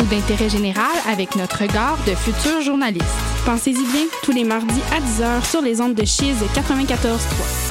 ou d'intérêt général avec notre regard de futurs journalistes. Pensez-y bien, tous les mardis à 10h sur les ondes de Chiz 94.3.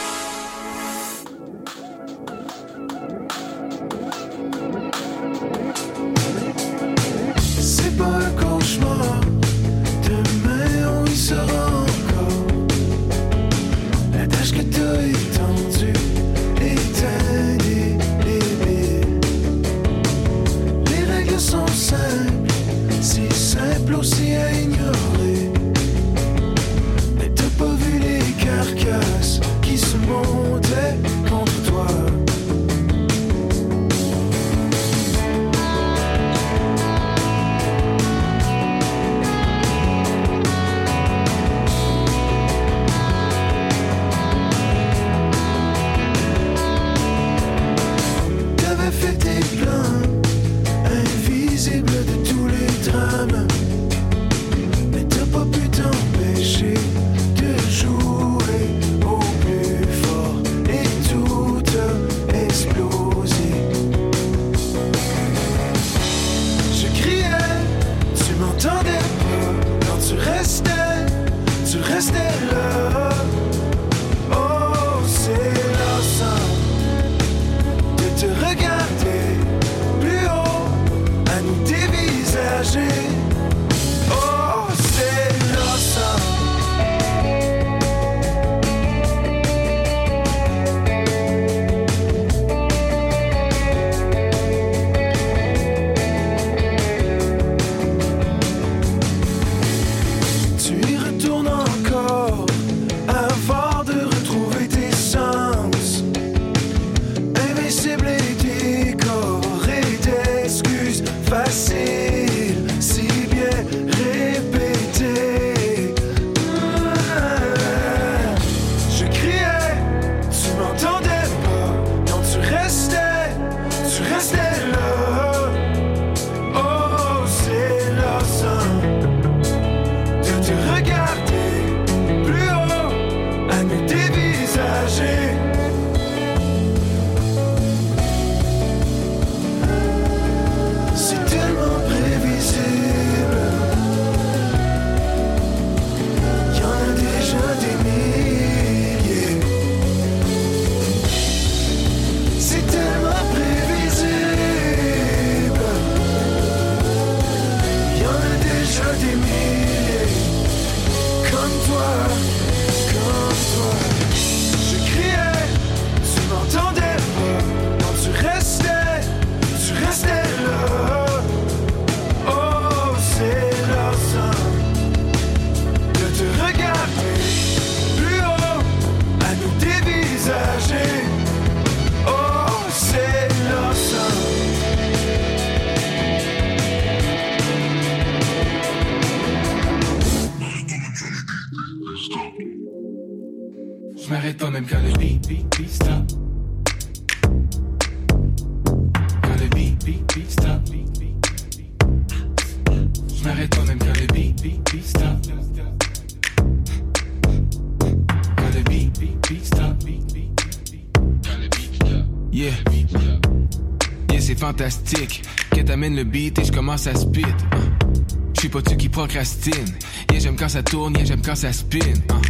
Je suis pas tu qui procrastine. Yeah, j'aime quand ça tourne, yeah, j'aime quand ça spin. Hein.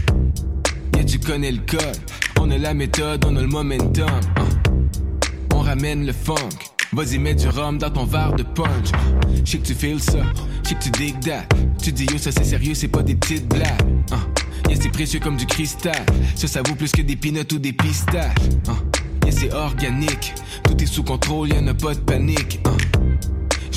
Yeah, tu connais le code. On a la méthode, on a le momentum. Hein. On ramène le funk. Vas-y, mets du rhum dans ton verre de punch. Je sais que tu feels ça, je sais que tu dig that. Tu dis yo, ça c'est sérieux, c'est pas des petites blagues. Yeah, c'est précieux comme du cristal. Ça, ça vaut plus que des peanuts ou des pistaches. Yeah, c'est organique. Tout est sous contrôle, y'en a pas de panique.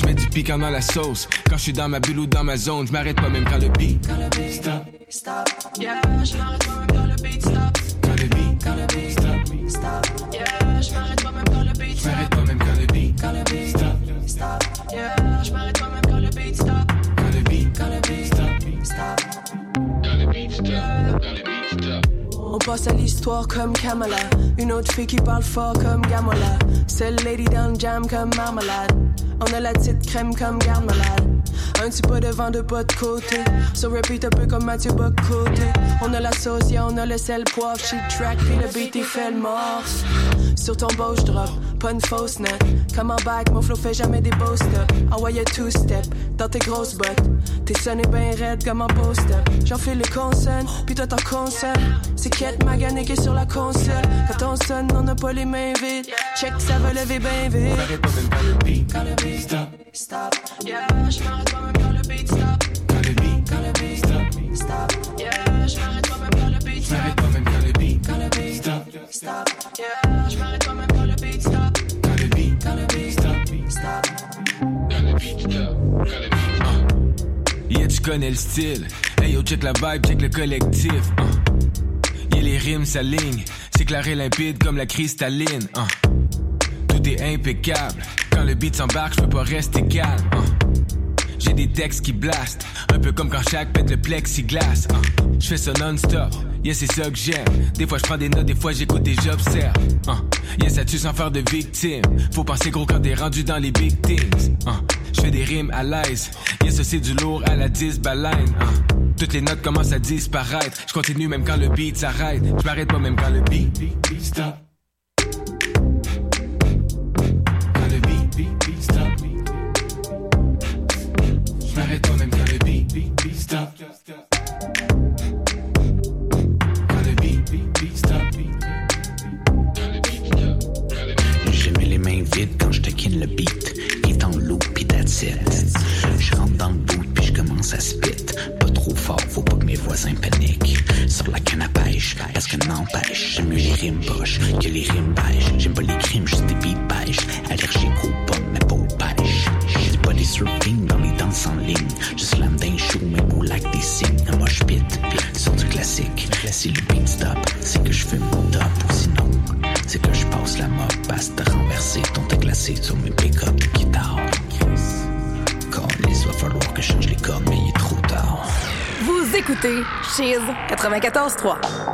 Je mets du piquant dans la sauce. Quand je suis dans ma bulle ou dans ma zone, je m'arrête pas même quand le beat. Quand le beat stop, stop. Yeah, je m'arrête pas même quand le beat stop. Quand le beat, quand le beat stop, stop. Yeah, je m'arrête pas même quand le beat stop. Je m'arrête pas même quand le beat. Quand le beat stop, stop. Yeah, je m'arrête pas même quand le beat stop. Quand le beat, quand le beat stop, stop. Quand le beat stop, On passe à l'histoire comme Kamala. Une autre fille qui parle fort comme Gamola. Seule lady dans le jam comme Marmalade. On a la petite crème comme garde. Un petit pas devant, deux pas de côté. So repeat un peu comme Mathieu Bocoté. On a la sauce, yeah, on a le sel poivre. She track, puis le beat, il fait le morse. Sur ton beau, drop, pas une fausse note. Comme en back, mon flow fait jamais des beaux stops. Envoyez two step dans tes grosses bottes. T'es sonné ben raide comme un post-up. J'en fais le consonne, puis toi t'en consonne. C'est quête magané qui est sur la console. Quand on sonne, on n'a pas les mains vides. Check, ça va lever ben vite. Le beat Quand le beat stop. stop, yeah, je connais le style. Hey yo, check la vibe, check le collectif. Uh. Yeah, les rimes s'alignent. C'est clair et limpide comme la cristalline. uh. Tout est impeccable. Quand le beat s'embarque, je peux pas rester calme. uh. Des textes qui blastent. Un peu comme quand chaque pète le plexiglas. Uh. Je fais ça non-stop. Yeah, c'est ça que j'aime. Des fois, je prends des notes, des fois, j'écoute et j'observe. Uh. Yeah, ça tue sans faire de victime. Faut penser gros quand t'es rendu dans les big things. Uh. Je fais des rimes à l'aise. Yeah, ça, c'est du lourd à la 10 baleine. Toutes les notes commencent à disparaître. Je continue même quand le beat s'arrête. Je m'arrête pas même quand le beat stop. Cheese 94.3.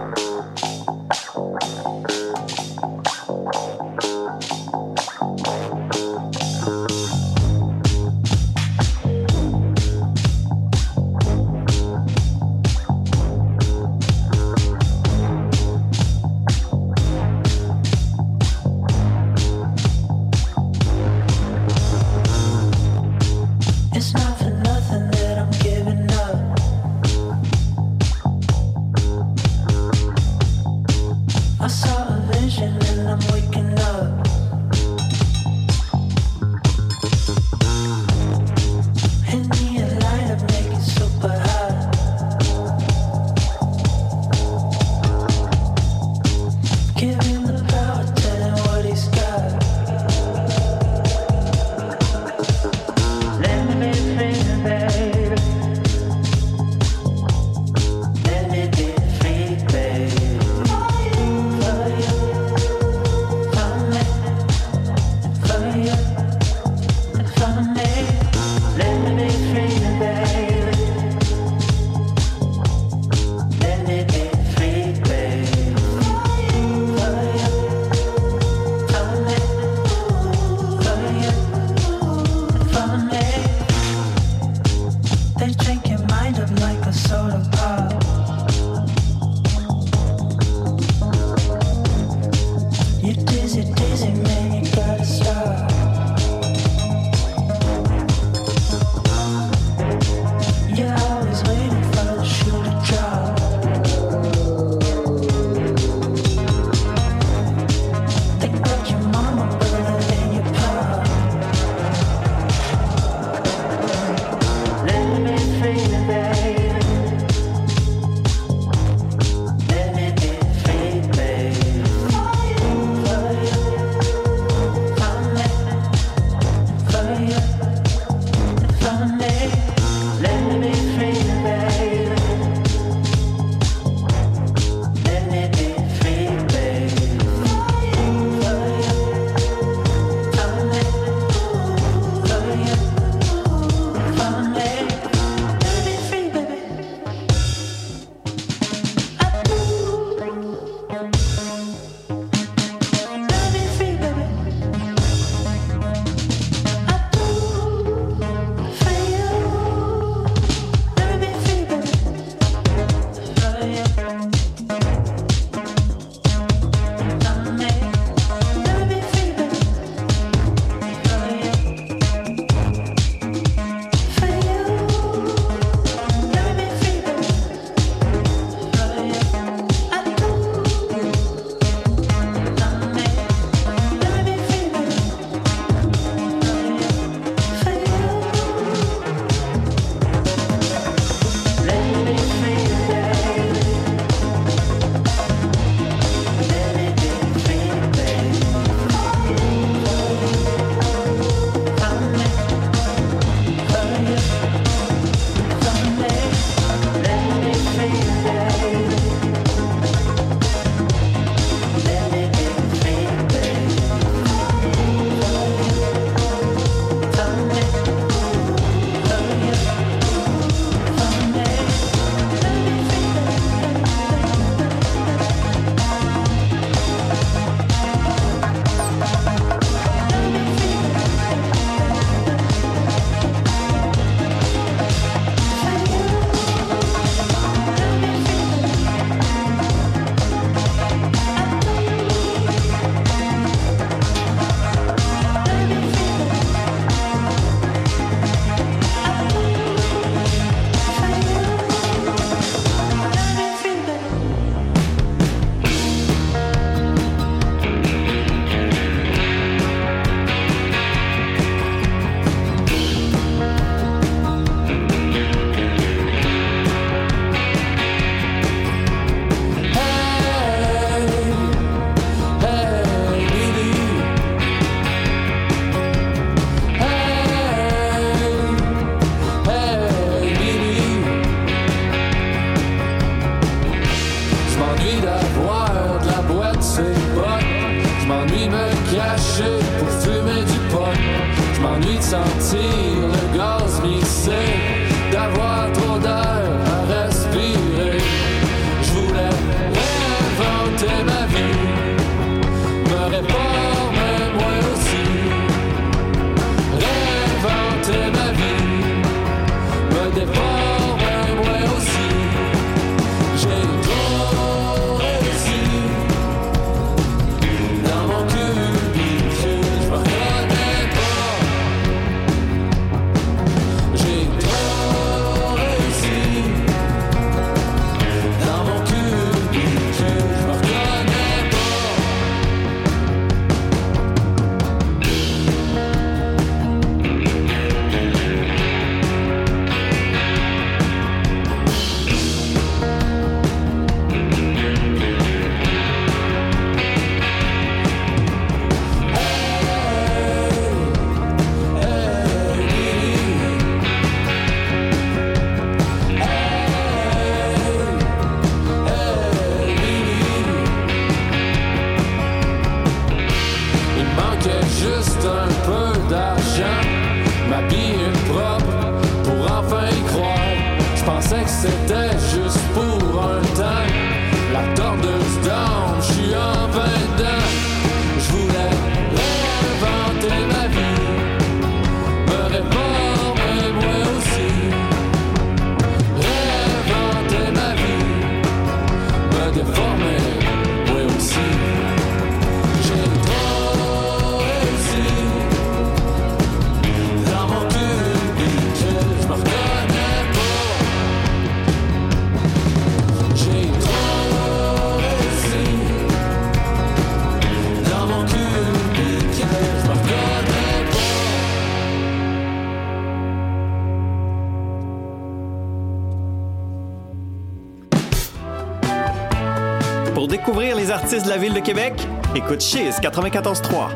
la Ville de Québec? Écoute Cheese 94.3.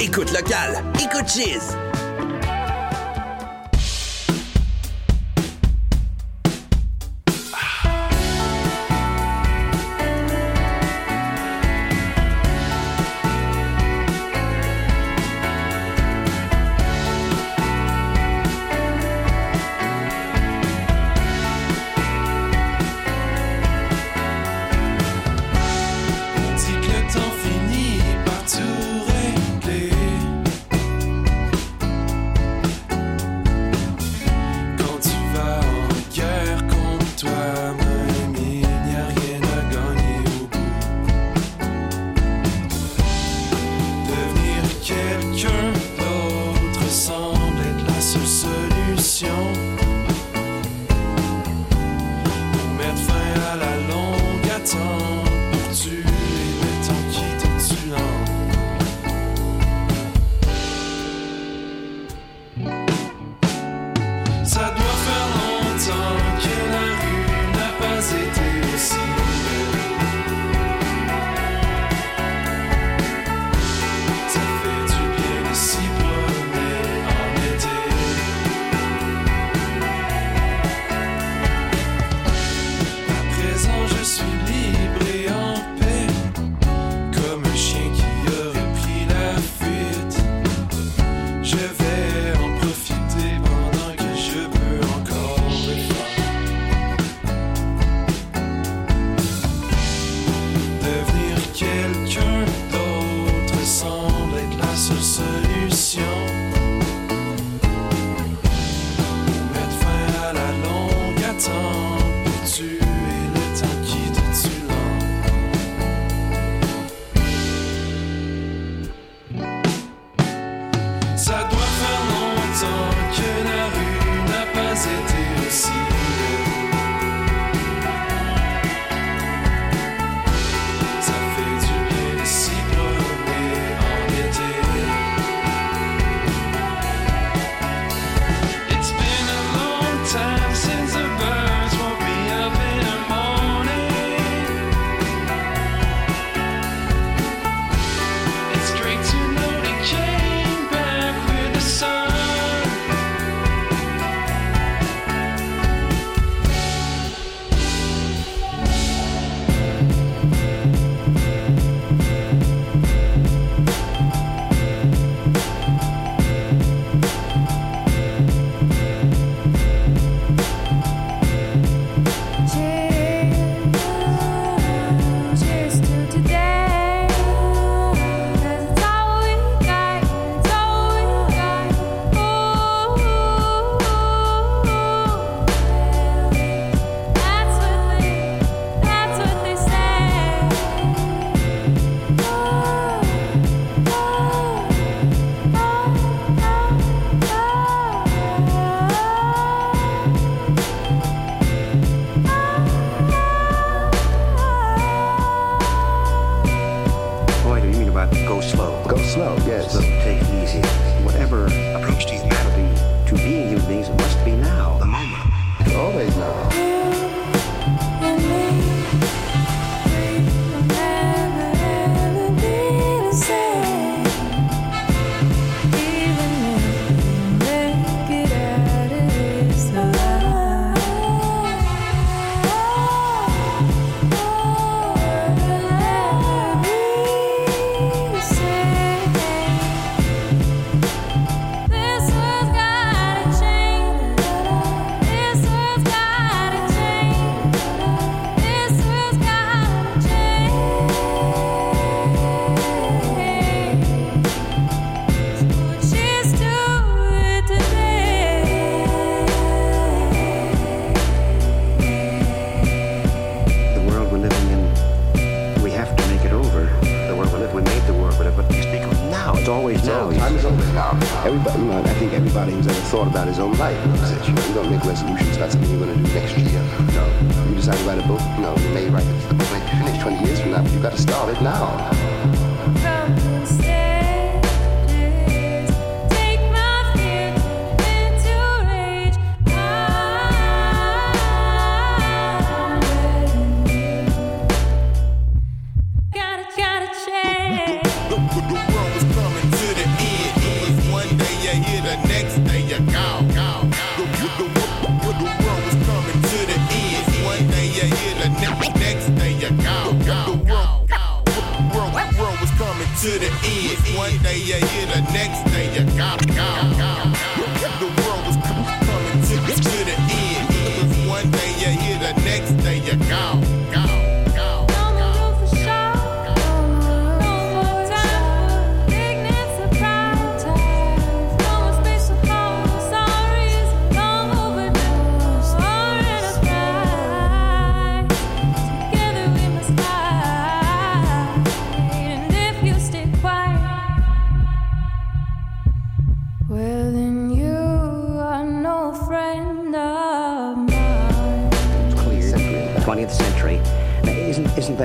Écoute local, écoute Cheese.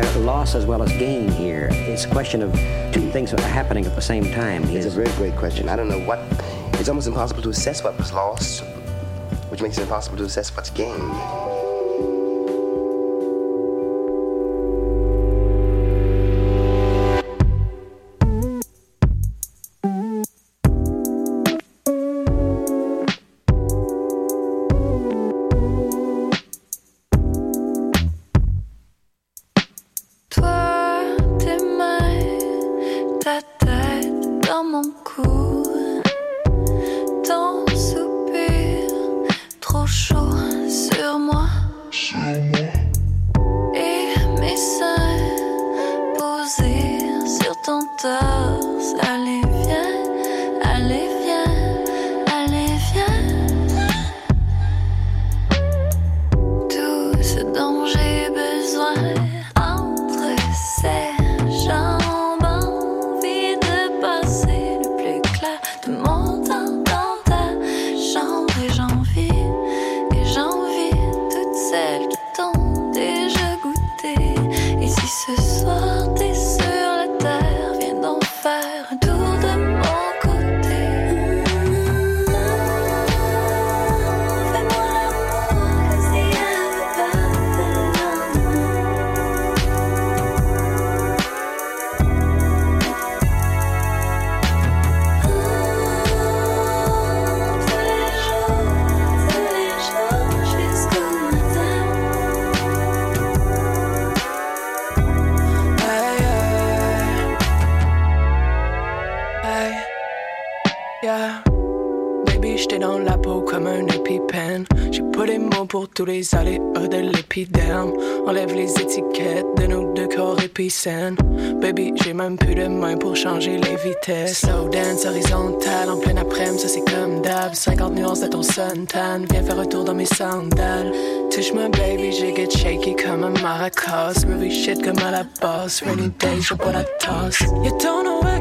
loss as well as gain here. It's a question of two things happening at the same time. It's a very great question. I don't know what. It's almost impossible to assess what was lost, which makes it impossible to assess what's gained. danger. Baby, j'ai même plus de main pour changer les vitesses. Slow dance horizontal en pleine après-midi, c'est comme d'hab. 50 nuances de ton suntan, viens faire un tour dans mes sandales. Touche my baby, j'ai get shaky comme un maracas. Groovy shit comme à la boss, rainy day, je bois la tasse. You don't know where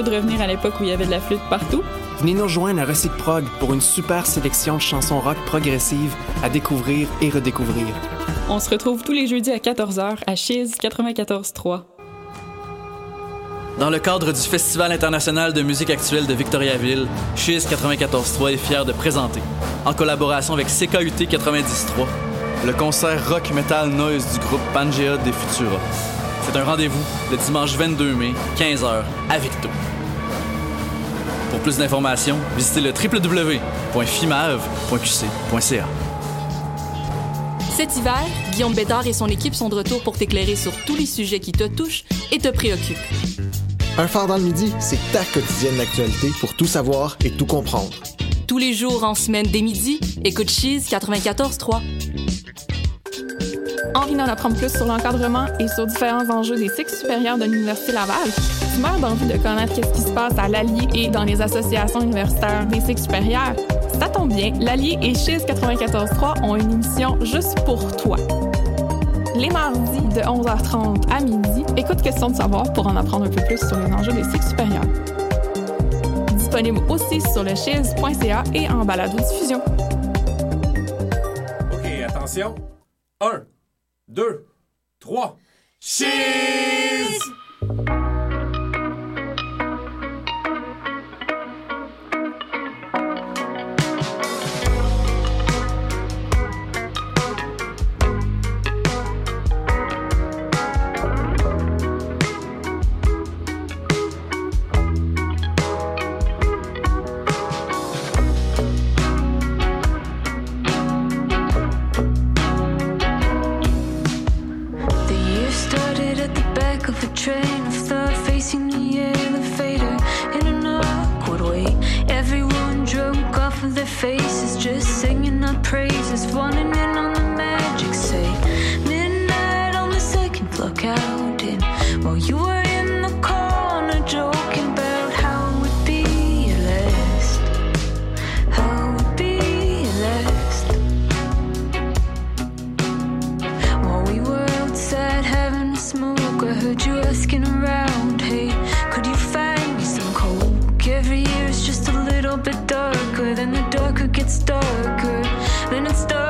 curieux de revenir à l'époque où il y avait de la flûte partout? Venez nous rejoindre à Recyc Prog pour une super sélection de chansons rock progressives à découvrir et redécouvrir. On se retrouve tous les jeudis à 14h à Chiz 94.3. Dans le cadre du Festival international de musique actuelle de Victoriaville, Chiz 94.3 est fier de présenter, en collaboration avec CKUT 90.3, le concert rock metal noise du groupe Pangea des Futura. C'est un rendez-vous le dimanche 22 mai, 15h, à Victo. Pour plus d'informations, visitez le www.fimav.qc.ca. Cet hiver, Guillaume Bédard et son équipe sont de retour pour t'éclairer sur tous les sujets qui te touchent et te préoccupent. Un phare dans le midi, c'est ta quotidienne d'actualité pour tout savoir et tout comprendre. Tous les jours en semaine dès midi, écoute Cheese 94.3. Envie d'en apprendre plus sur l'encadrement et sur différents enjeux des cycles supérieurs de l'Université Laval? Tu meurs d'envie de connaître ce qui se passe à l'Allier et dans les associations universitaires des cycles supérieurs? Ça tombe bien, l'Allier et Chiz 94.3 ont une émission juste pour toi. Les mardis de 11h30 à midi, écoute Question de savoir pour en apprendre un peu plus sur les enjeux des cycles supérieurs. Disponible aussi sur le chiz.ca et en balado-diffusion. OK, attention. 1, 2, 3. Cheese! Gets darker, then it's dark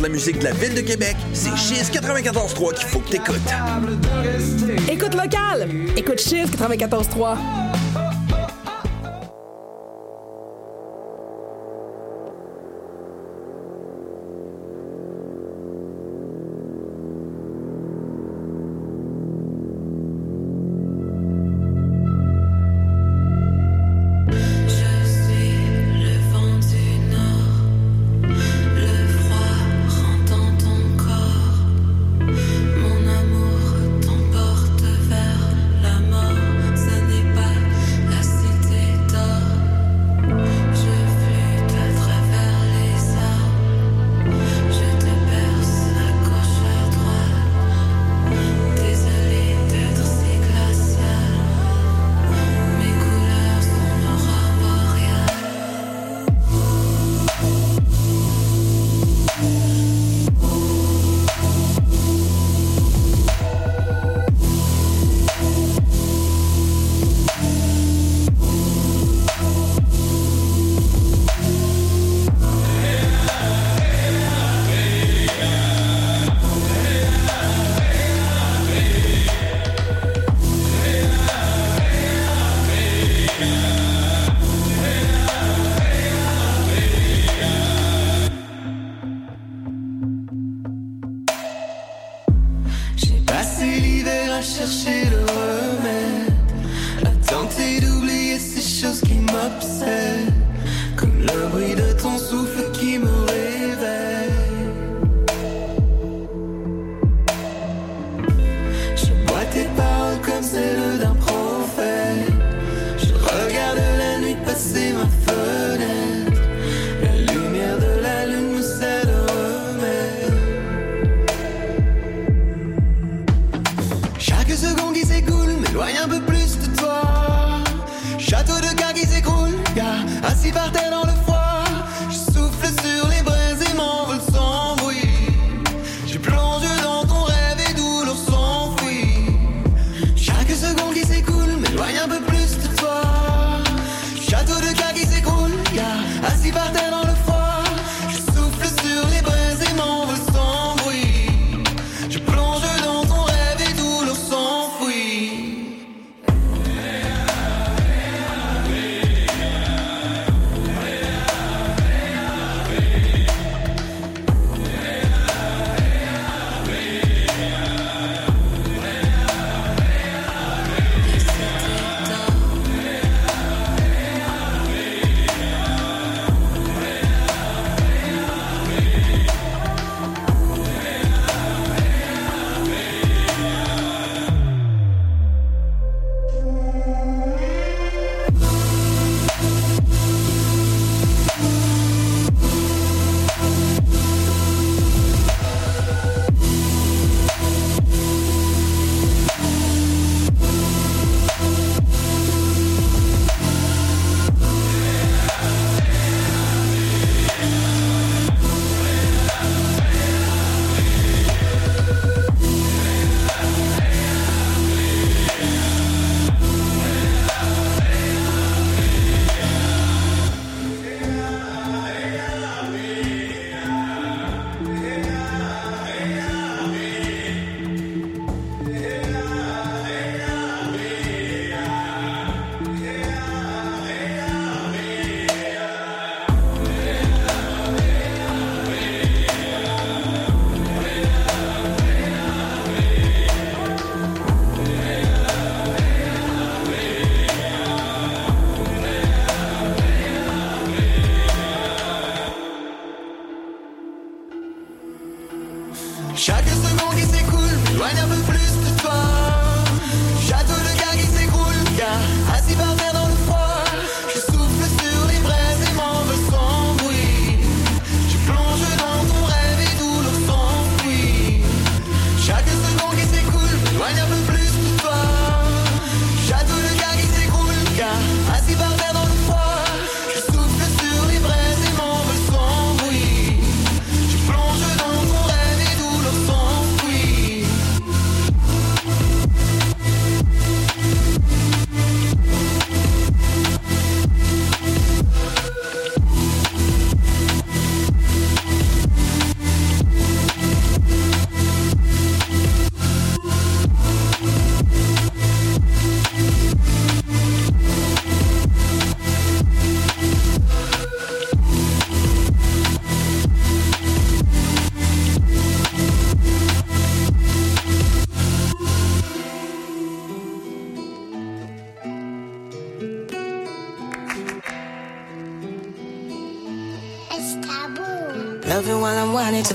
de la musique de la ville de Québec, c'est Chiz 94.3 qu'il faut que t'écoutes. Écoute locale! Écoute Chiz 94.3!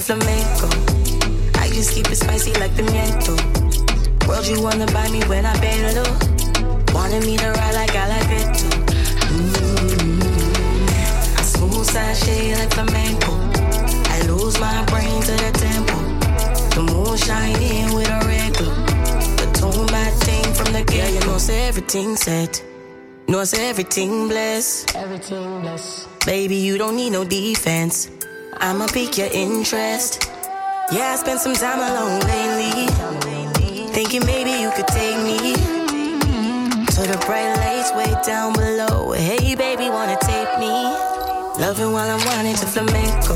Flamenco. I just keep it spicy like pimiento. World, you wanna buy me when I bend low. Wanted me to ride like I like it too. Mm-hmm. I smooth sashay like flamenco. I lose my brain to the tempo. The moon shining with a red glow. The tone bad thing from the. Yeah, you know, say everything set. Know say everything blessed. Everything blessed. Baby, you don't need no defense. I'ma pique your interest. Yeah, I spent some time alone lately. Thinking maybe you could take me to the bright lights way down below. Hey, baby, wanna take me? Loving while I'm whining to flamenco.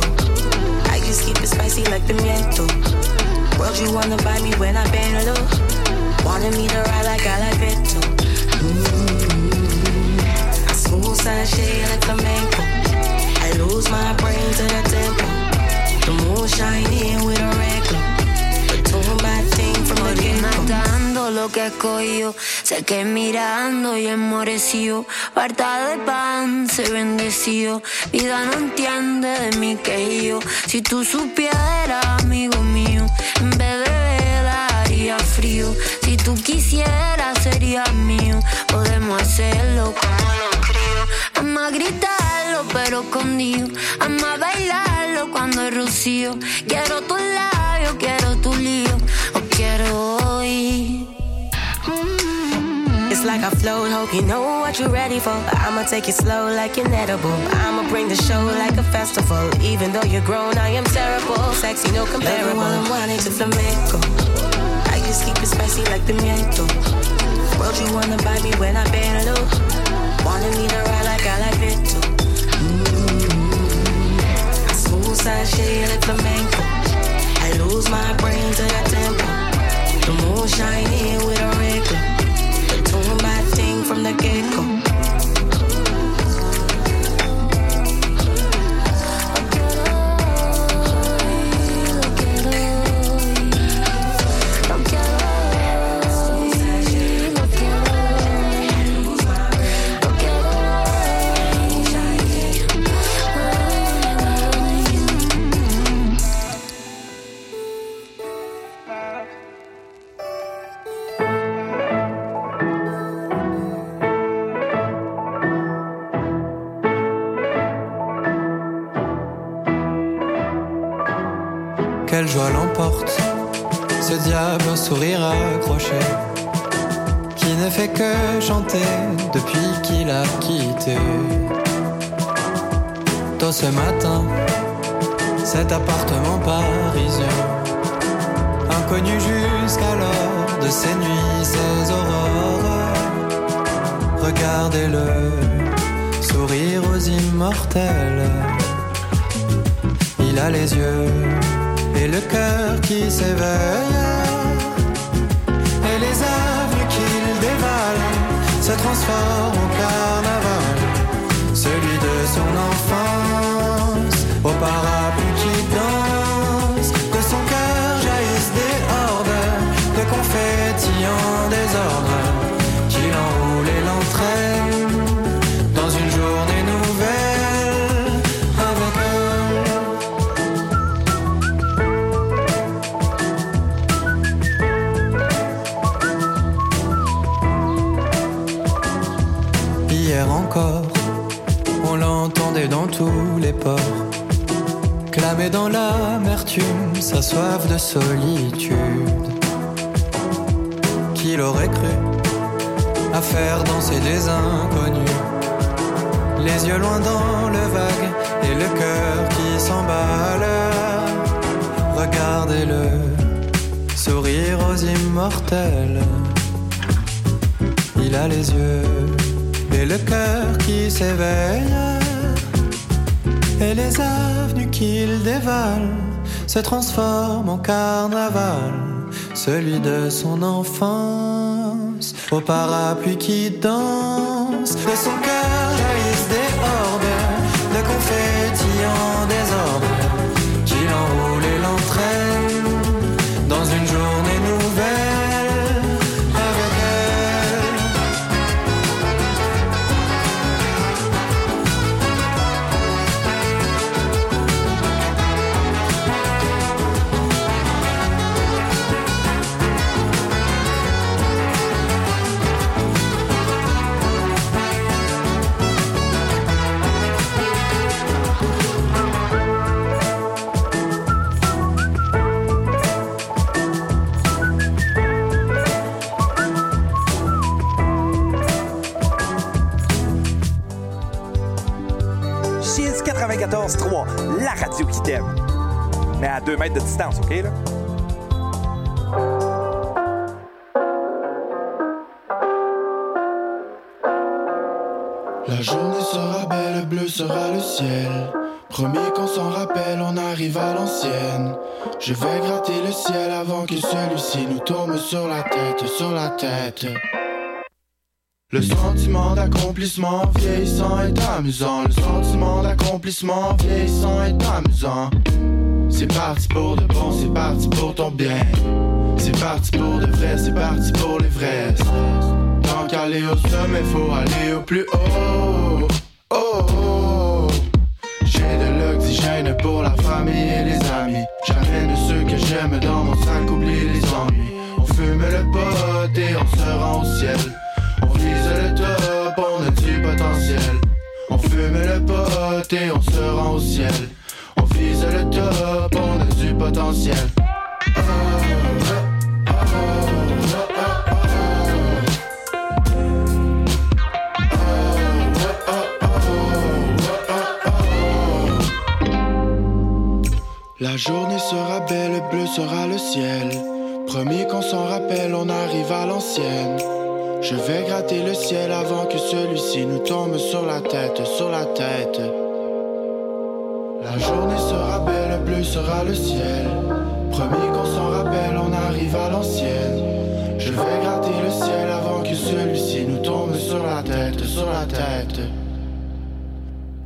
I just keep it spicy like pimiento. World, you wanna buy me when I bend low. Wanted me to ride like I like too. Mm-hmm. Smooth sashay like flamenco. I lose my brain to the tempo. The moon shining with a red glow. Matando lo que escogió. Sé que mirando y enmorecido, harta de pan se bendeció. Vida no entiende de mí que yo. Si tú supieras, amigo mío, en vez de ver daría frío. Si tú quisieras, serías mío. Podemos hacerlo como lo creo. Ama gritarlo, pero escondido. Ama bailarlo cuando es rocío. Quiero tus labios, quiero tu lío. O quiero hoy. Mm. It's like I float, hope you know what you're ready for. I'ma take it slow like an edible. I'ma bring the show like a festival. Even though you're grown, I am terrible. Sexy, no comparable. While I'm whining to flamenco. I just keep it spicy like pimiento. World, you wanna buy me when I bend low. Wanted me to ride like I like it too. Shade like flamenco. I lose my brain to that tempo. The moon shining with a glow. The tune bad thing from the get-go. Quelle joie l'emporte, ce diable sourire accroché, qui ne fait que chanter depuis qu'il a quitté. Tôt ce matin, cet appartement parisien, inconnu jusqu'alors de ses nuits, ses aurores. Regardez-le, sourire aux immortels. Il a les yeux et le cœur qui s'éveille. Et les œuvres qu'il dévale se transforment en carnaval. Celui de son enfance, au parapluie clamer dans l'amertume sa soif de solitude. Qu'il aurait cru à faire danser des inconnus, les yeux loin dans le vague et le cœur qui s'emballe. Regardez-le, sourire aux immortels. Il a les yeux et le cœur qui s'éveille. Et les avenues qu'il dévale se transforment en carnaval. Celui de son enfance, au parapluie qui danse. Qui t'aime. Mais à 2 mètres de distance, OK, là? La journée sera belle, bleu sera le ciel. Promis qu'on s'en rappelle, on arrive à l'ancienne. Je vais gratter le ciel avant que celui-ci nous tombe sur la tête, sur la tête. Le sentiment d'accomplissement vieillissant est amusant. Le sentiment d'accomplissement vieillissant est amusant. C'est parti pour de bon, c'est parti pour ton bien. C'est parti pour de vrai, c'est parti pour les vrais. Tant qu'aller au sommet, faut aller au plus haut. Oh, oh. J'ai de l'oxygène pour la famille et les amis. J'amène ceux que j'aime dans mon sac, oublie les ennuis. On fume le pot et on se rend au ciel. On vise le top, on a du potentiel. On fume le pot et on se rend au ciel. On vise le top, on a du potentiel. La journée sera belle, bleu sera le ciel. Promis qu'on s'en rappelle, on arrive à l'ancienne. Je vais gratter le ciel avant que celui-ci nous tombe sur la tête, sur la tête. La journée sera belle, bleu sera le ciel. Promis qu'on s'en rappelle, on arrive à l'ancienne. Je vais gratter le ciel avant que celui-ci nous tombe sur la tête, sur la tête.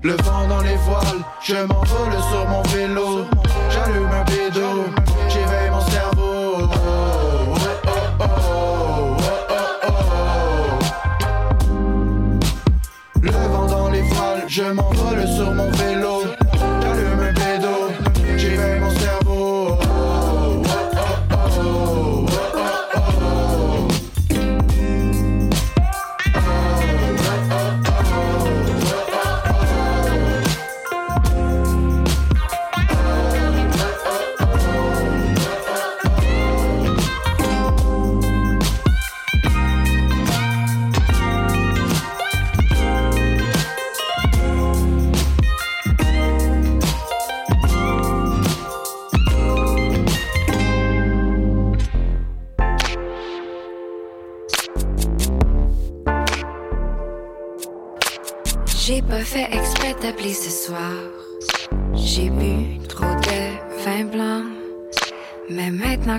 Le vent dans les voiles, je m'envole sur mon vélo. J'allume un bédo, j'éveille mon cerveau. Je m'envole sur mon vélo.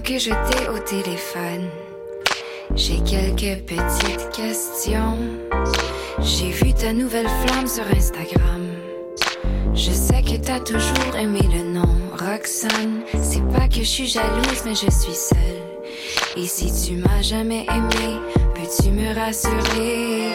Que je t'ai au téléphone, j'ai quelques petites questions. J'ai vu ta nouvelle flamme sur Instagram. Je sais que t'as toujours aimé le nom Roxane. C'est pas que je suis jalouse, mais je suis seule. Et si tu m'as jamais aimé, peux-tu me rassurer?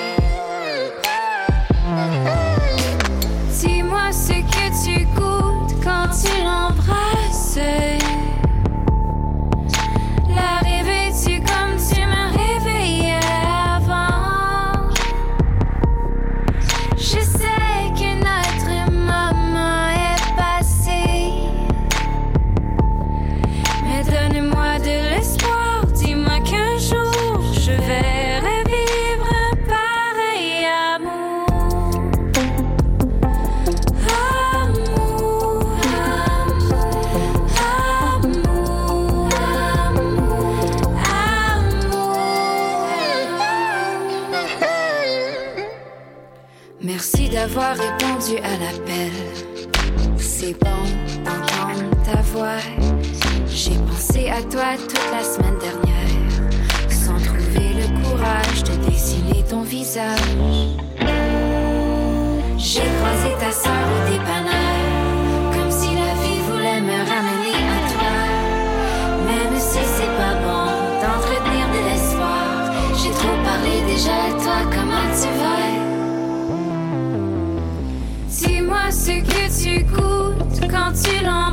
Toi toute la semaine dernière, sans trouver le courage de dessiner ton visage. J'ai croisé ta sœur au dépanneur, comme si la vie voulait me ramener à toi. Même si c'est pas bon d'entretenir de l'espoir, j'ai trop parlé déjà à toi, comment tu vas? Dis-moi ce que tu goûtes quand tu l'embrasses.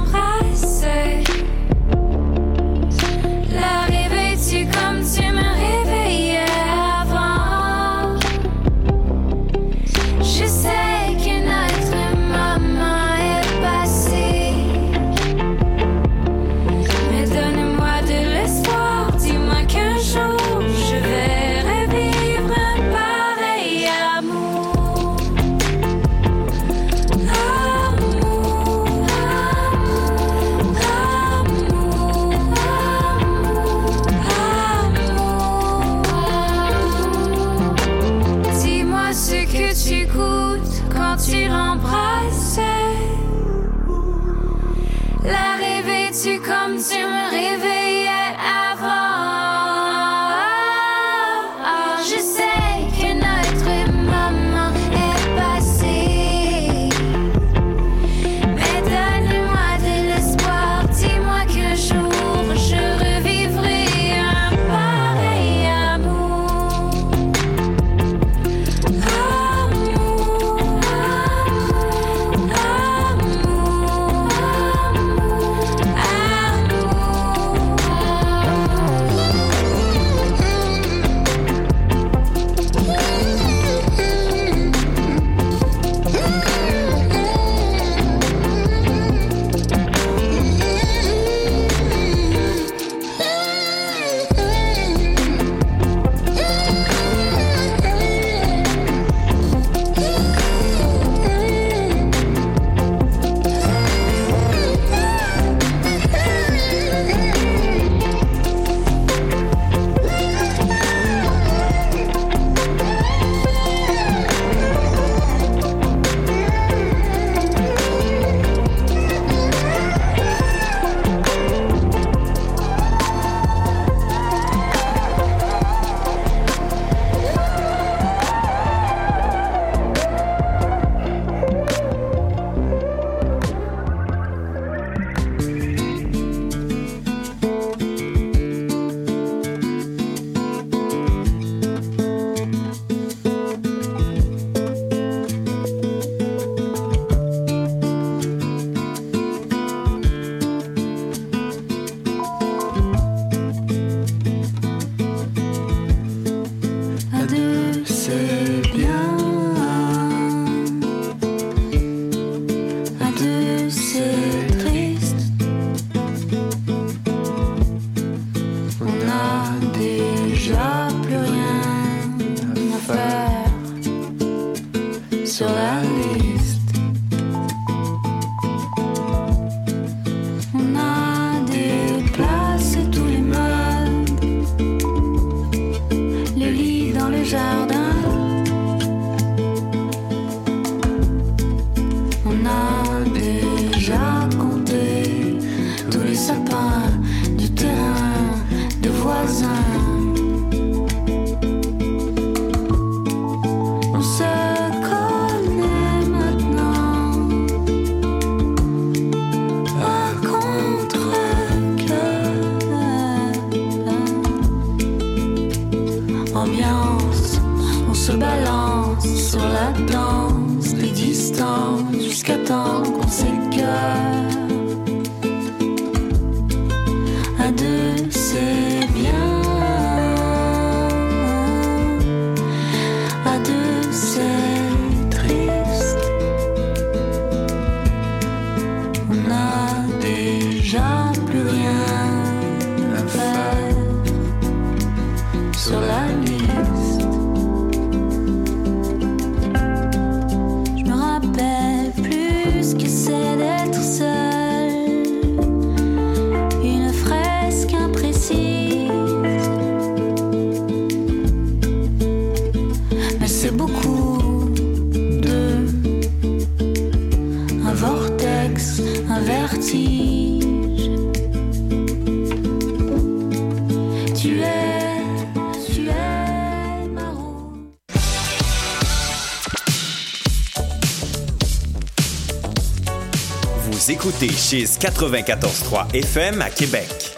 Chiz 94.3 FM à Québec.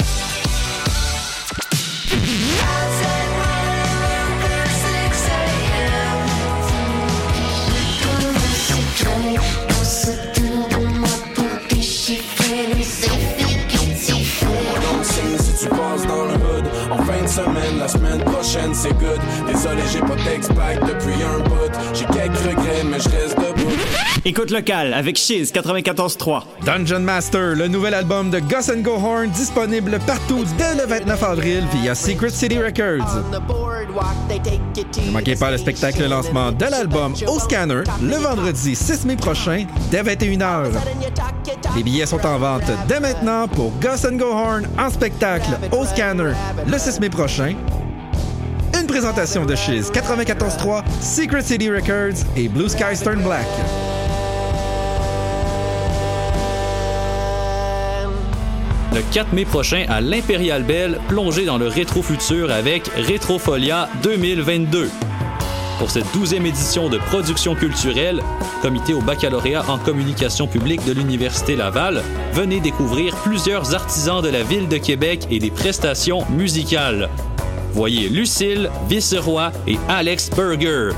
Écoute locale avec Chiz 94.3. Dungeon Master, le nouvel album de Gus Go Horn, disponible partout dès le 29 avril via Secret City Records. Ne manquez pas le spectacle lancement de l'album au Scanner le vendredi 6 mai prochain dès 21h. Les billets sont en vente dès maintenant pour Gus Go Horn en spectacle au Scanner le 6 mai prochain. Une présentation de Shiz 94.3, Secret City Records et Blue Sky Stern Black. Le 4 mai prochain à l'Impérial Bell, plongez dans le rétro-futur avec Rétrofolia 2022. Pour cette 12e édition de production culturelle, comité au baccalauréat en communication publique de l'Université Laval, venez découvrir plusieurs artisans de la ville de Québec et des prestations musicales. Voyez Lucille, Viceroy et Alex Berger.